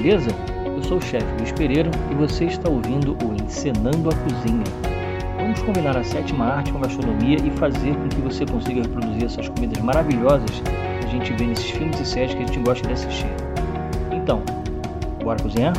beleza? Eu sou o chefe Luiz Pereira e você está ouvindo o Encenando a Cozinha. Vamos combinar a sétima arte com a gastronomia e fazer com que você consiga reproduzir essas comidas maravilhosas que a gente vê nesses filmes e séries que a gente gosta de assistir. Então, bora cozinhar?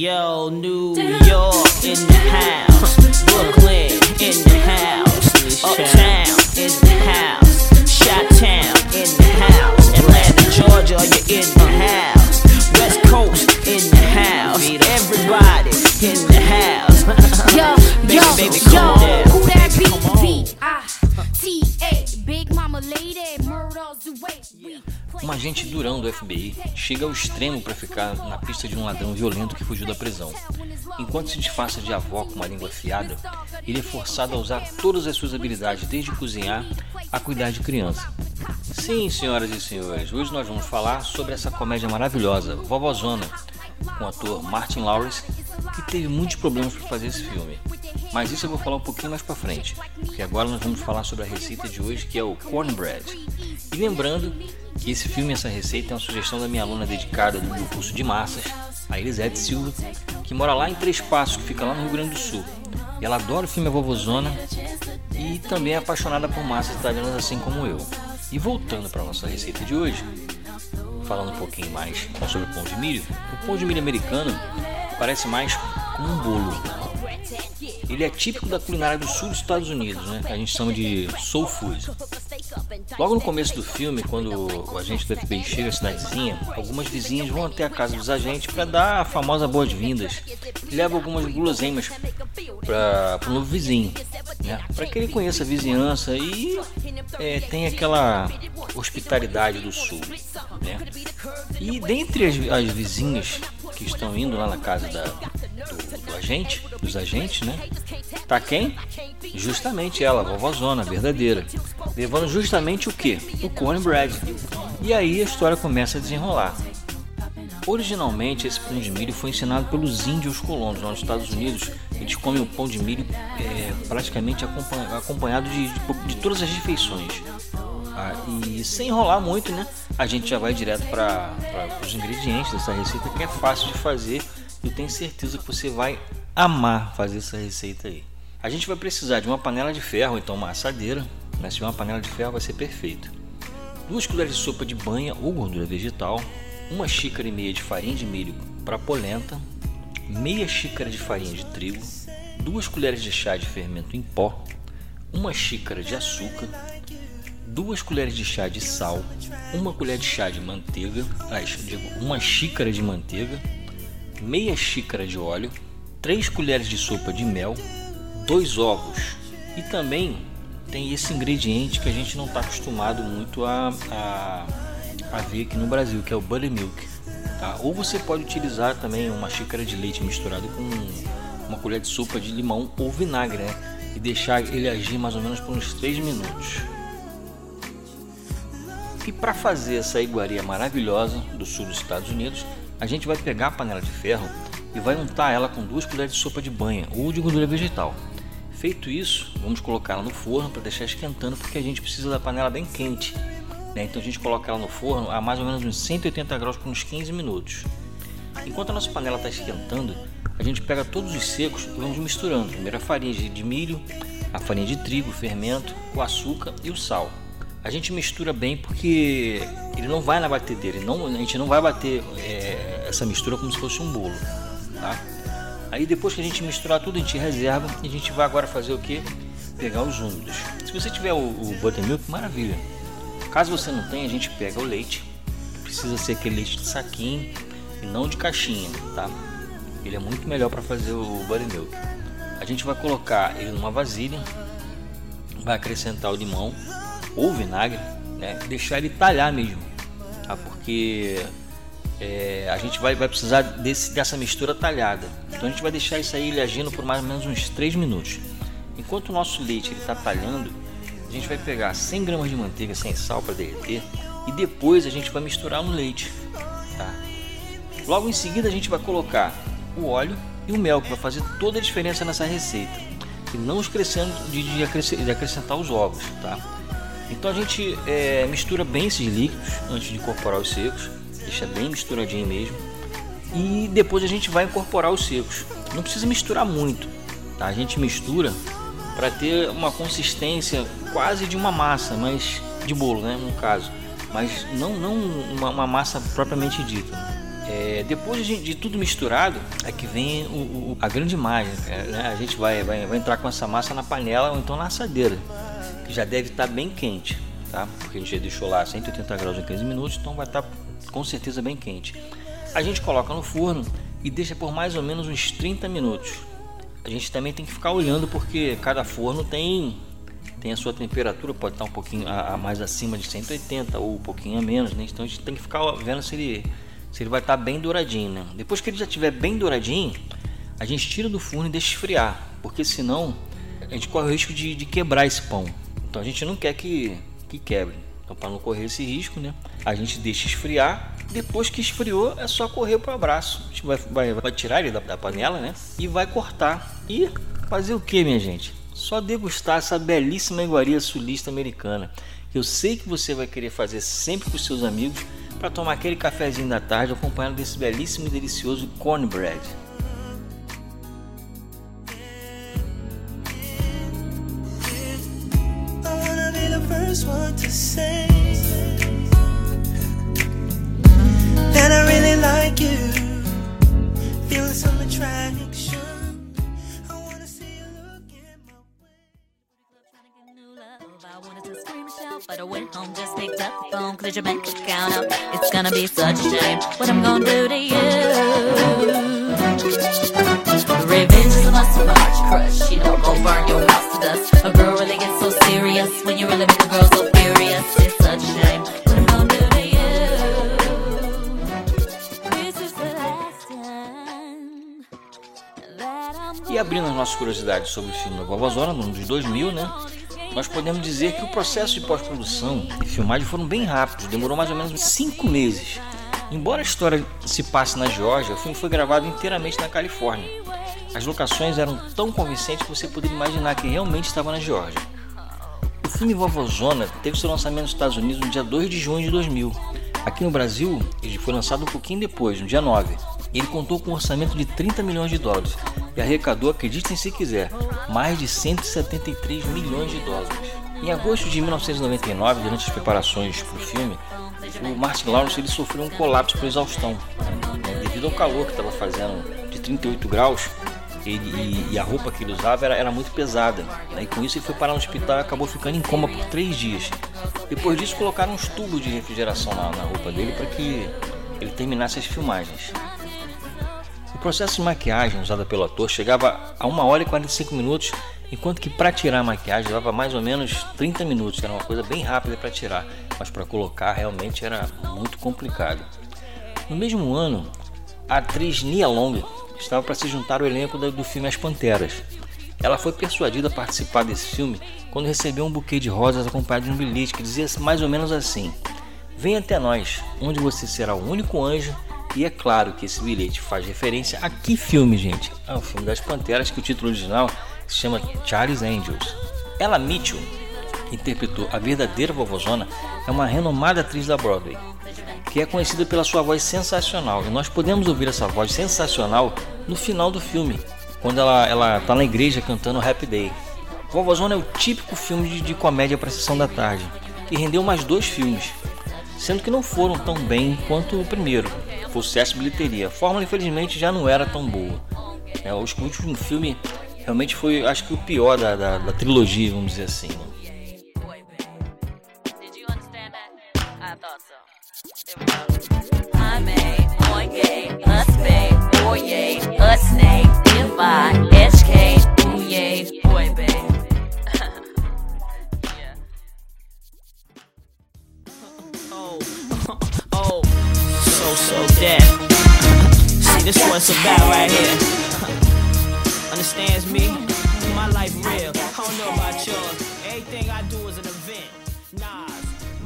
Yo, New York in the house, Brooklyn in the house, Uptown in the house, Chi-Town in the house, Atlanta, Georgia, you're in the house, West Coast in the house, everybody in the house. Yo, Baby, yo, baby, yo, Um agente durão do FBI chega ao extremo para ficar na pista de um ladrão violento que fugiu da prisão. Enquanto se disfarça de avó com uma língua afiada, ele é forçado a usar todas as suas habilidades, desde cozinhar a cuidar de criança. Sim, senhoras e senhores, hoje nós vamos falar sobre essa comédia maravilhosa, Vovozona, com o ator Martin Lawrence, que teve muitos problemas para fazer esse filme. Mas isso eu vou falar um pouquinho mais para frente, porque agora nós vamos falar sobre a receita de hoje, que é o cornbread. E lembrando que esse filme, essa receita é uma sugestão da minha aluna dedicada do meu curso de massas, a Elisete Silva, que mora lá em Três Passos, que fica lá no Rio Grande do Sul. E ela adora o filme A Vovozona e também é apaixonada por massas italianas assim como eu. E voltando para a nossa receita de hoje, falando um pouquinho mais sobre o pão de milho, o pão de milho americano parece mais como um bolo. Ele é típico da culinária do sul dos Estados Unidos, né? a gente chama de soul food. Logo no começo do filme, quando o agente do FBI chega à cidadezinha, algumas vizinhas vão até a casa dos agentes para dar a famosa boas-vindas e leva algumas guloseimas para o novo vizinho, né? para que ele conheça a vizinhança e é, tenha aquela hospitalidade do sul. Né? E dentre as, as vizinhas que estão indo lá na casa da, do, do agente, dos agentes, né? Tá quem? Justamente ela, a vovozona, verdadeira. Levando justamente o que? O cornbread. E aí a história começa a desenrolar. Originalmente, esse pão de milho foi ensinado pelos índios colonos nos Estados Unidos. Eles comem o pão de milho é, praticamente acompanha- acompanhado de, de- de todas as refeições. Ah, e sem enrolar muito, né? A gente já vai direto para os ingredientes dessa receita que é fácil de fazer. Eu tenho certeza que você vai amar fazer essa receita aí. A gente vai precisar de uma panela de ferro, então uma assadeira. Mas se uma panela de ferro vai ser perfeito. Duas colheres de sopa de banha ou gordura vegetal, uma xícara e meia de farinha de milho para polenta, meia xícara de farinha de trigo, duas colheres de chá de fermento em pó, uma xícara de açúcar, duas colheres de chá de sal, uma colher de chá de manteiga, ah, digo, uma xícara de manteiga, meia xícara de óleo, três colheres de sopa de mel, dois ovos e também tem esse ingrediente que a gente não está acostumado muito a, a, a ver aqui no Brasil, que é o buttermilk. Tá? Ou você pode utilizar também uma xícara de leite misturado com uma colher de sopa de limão ou vinagre né? e deixar ele agir mais ou menos por uns 3 minutos. E para fazer essa iguaria maravilhosa do sul dos Estados Unidos, a gente vai pegar a panela de ferro e vai untar ela com duas colheres de sopa de banha ou de gordura vegetal. Feito isso, vamos colocar ela no forno para deixar esquentando, porque a gente precisa da panela bem quente. né? Então a gente coloca ela no forno a mais ou menos uns 180 graus por uns 15 minutos. Enquanto a nossa panela está esquentando, a gente pega todos os secos e vamos misturando. Primeiro a farinha de milho, a farinha de trigo, o fermento, o açúcar e o sal. A gente mistura bem porque ele não vai na batedeira, não, a gente não vai bater é, essa mistura como se fosse um bolo. Tá? Aí depois que a gente misturar tudo, a gente reserva e a gente vai agora fazer o que? Pegar os úmidos. Se você tiver o, o buttermilk, maravilha. Caso você não tenha, a gente pega o leite. Precisa ser aquele leite de saquinho e não de caixinha, tá? Ele é muito melhor para fazer o buttermilk. A gente vai colocar ele numa vasilha, vai acrescentar o limão ou vinagre, né? Deixar ele talhar mesmo, tá? Porque é, a gente vai, vai precisar desse, dessa mistura talhada. Então a gente vai deixar isso aí ele agindo por mais ou menos uns 3 minutos. Enquanto o nosso leite está talhando, a gente vai pegar 100 gramas de manteiga sem sal para derreter e depois a gente vai misturar no leite. Tá? Logo em seguida a gente vai colocar o óleo e o mel que vai fazer toda a diferença nessa receita e não esquecendo de, de, acrescentar os ovos, tá? Então a gente é, mistura bem esses líquidos antes de incorporar os secos, deixa bem misturadinho mesmo e depois a gente vai incorporar os secos. Não precisa misturar muito, tá? A gente mistura para ter uma consistência quase de uma massa, mas de bolo, né, no caso, mas não não uma, uma massa propriamente dita. É, depois de, de, tudo misturado, é que vem o, o, a grande mágica. Né? A gente vai, vai, vai entrar com essa massa na panela ou então na assadeira, que já deve estar bem quente, tá? Porque a gente já deixou lá 180 graus em 15 minutos, então vai estar com certeza bem quente. A gente coloca no forno e deixa por mais ou menos uns 30 minutos. A gente também tem que ficar olhando porque cada forno tem tem a sua temperatura, pode estar um pouquinho a, a mais acima de 180 ou um pouquinho a menos, né? Então a gente tem que ficar vendo se ele se ele vai estar bem douradinho, né? Depois que ele já estiver bem douradinho, a gente tira do forno e deixa esfriar, porque senão a gente corre o risco de, de quebrar esse pão. Então a gente não quer que, que quebre. Então para não correr esse risco, né? A gente deixa esfriar. Depois que esfriou, é só correr para o abraço. A gente vai, vai, vai tirar ele da, da panela, né? E vai cortar. E fazer o que, minha gente? Só degustar essa belíssima iguaria sulista americana. Eu sei que você vai querer fazer sempre com seus amigos para tomar aquele cafezinho da tarde acompanhado desse belíssimo e delicioso cornbread. That I really like you. Feeling some attraction. I wanted to scream and shout, but I went home, just picked up the phone, cleared your bank account up. It's gonna be such a shame what I'm gonna do to you. Revenge is a must of a crush. You know, go burn your house to dust. A girl really gets so serious when you really make a girl so abrindo as nossas curiosidades sobre o filme da Vovozona, no ano de 2000, né? nós podemos dizer que o processo de pós-produção e filmagem foram bem rápidos, demorou mais ou menos cinco meses. Embora a história se passe na Geórgia, o filme foi gravado inteiramente na Califórnia. As locações eram tão convincentes que você poderia imaginar que realmente estava na Geórgia. O filme Vovozona teve seu lançamento nos Estados Unidos no dia 2 de junho de 2000. Aqui no Brasil, ele foi lançado um pouquinho depois, no dia 9. Ele contou com um orçamento de 30 milhões de dólares e arrecadou, acreditem se quiser, mais de 173 milhões de dólares. Em agosto de 1999, durante as preparações para o filme, o Martin Lawrence ele sofreu um colapso por exaustão. Né? Devido ao calor que estava fazendo de 38 graus, ele, e, a roupa que ele usava era, era muito pesada. Né? E com isso ele foi parar no hospital e acabou ficando em coma por três dias. Depois disso colocaram uns tubos de refrigeração na, na roupa dele para que ele terminasse as filmagens. Processo de maquiagem usada pelo ator chegava a 1 hora e 45 minutos, enquanto que para tirar a maquiagem levava mais ou menos 30 minutos, era uma coisa bem rápida para tirar, mas para colocar realmente era muito complicado. No mesmo ano, a atriz Nia Long estava para se juntar ao elenco do filme As Panteras. Ela foi persuadida a participar desse filme quando recebeu um buquê de rosas acompanhado de um bilhete que dizia mais ou menos assim: Venha até nós, onde você será o único anjo e é claro que esse bilhete faz referência a que filme, gente? É o filme das Panteras, que o título original se chama Charlie's Angels. Ella Mitchell, que interpretou a verdadeira vovozona, é uma renomada atriz da Broadway, que é conhecida pela sua voz sensacional. E nós podemos ouvir essa voz sensacional no final do filme, quando ela está na igreja cantando Happy Day. Vovozona é o típico filme de, de comédia para sessão da tarde, e rendeu mais dois filmes, sendo que não foram tão bem quanto o primeiro, foi sucesso bilheteria. A fórmula, infelizmente, já não era tão boa. É, o último filme realmente foi, acho que, o pior da, da, da trilogia, vamos dizer assim. Né?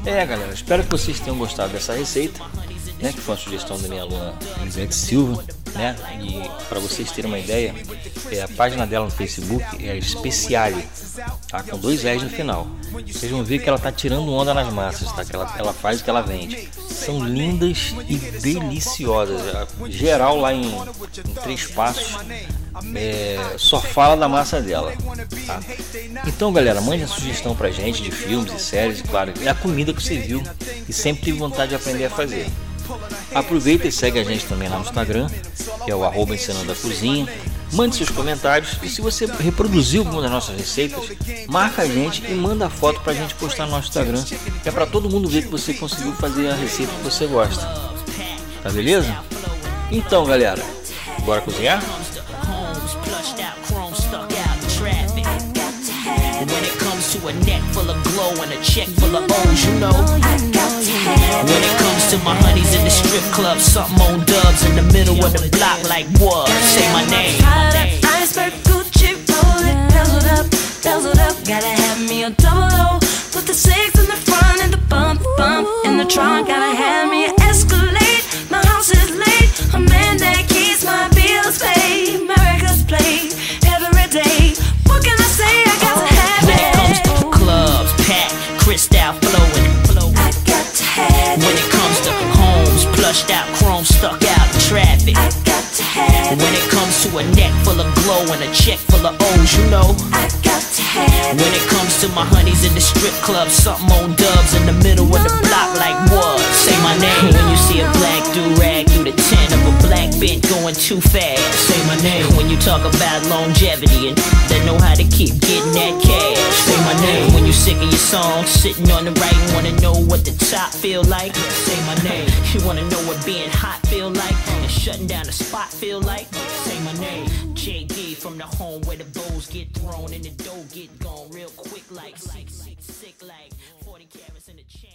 É, galera, espero que vocês tenham gostado dessa receita, né? Que foi uma sugestão da minha aluna Elisete Silva, né? E para vocês terem uma ideia, é, a página dela no Facebook é Speciale, tá? Com dois S no final. Vocês vão ver que ela tá tirando onda nas massas, tá? Que ela, ela faz o que ela vende. São lindas e deliciosas. Geral lá em, em três passos é, só fala da massa dela. Tá? Então, galera, mande a sugestão pra gente de filmes e séries, e claro, é a comida que você viu e sempre teve vontade de aprender a fazer. Aproveita e segue a gente também lá no Instagram, que é o arroba ensinando a cozinha. Mande seus comentários e se você reproduziu alguma das nossas receitas, marca a gente e manda a foto pra gente postar no nosso Instagram. Que é pra todo mundo ver que você conseguiu fazer a receita que você gosta. Tá beleza? Então, galera, bora cozinhar? When it comes to a neck glow and a check full of O's, you know. When it comes to my honeys in the strip club, something on dubs in the middle of the block, like what? Say my name. Iceberg, Gucci, roll it, bezeled up, bezeled up. Gotta have me a double O. Put the six in the front and the bump, bump in the trunk. Gotta have homes out, chrome stuck out in traffic. I got to have When it. it comes to a neck full of glow and a check full of O's, you know. I got to have When it comes to my honeys in the strip club, something on dubs in the middle of the block, like what? Say my name. When you see a black do rag through the tent of a black bent going too fast, say my name. When you talk about longevity and they know how to keep getting song, sitting on the right, wanna know what the top feel like, say my name. You wanna know what being hot feel like and shutting down a spot feel like, say my name. JD from the home where the bows get thrown and the dough get gone real quick like sick, sick, sick like 40 carats in the chain.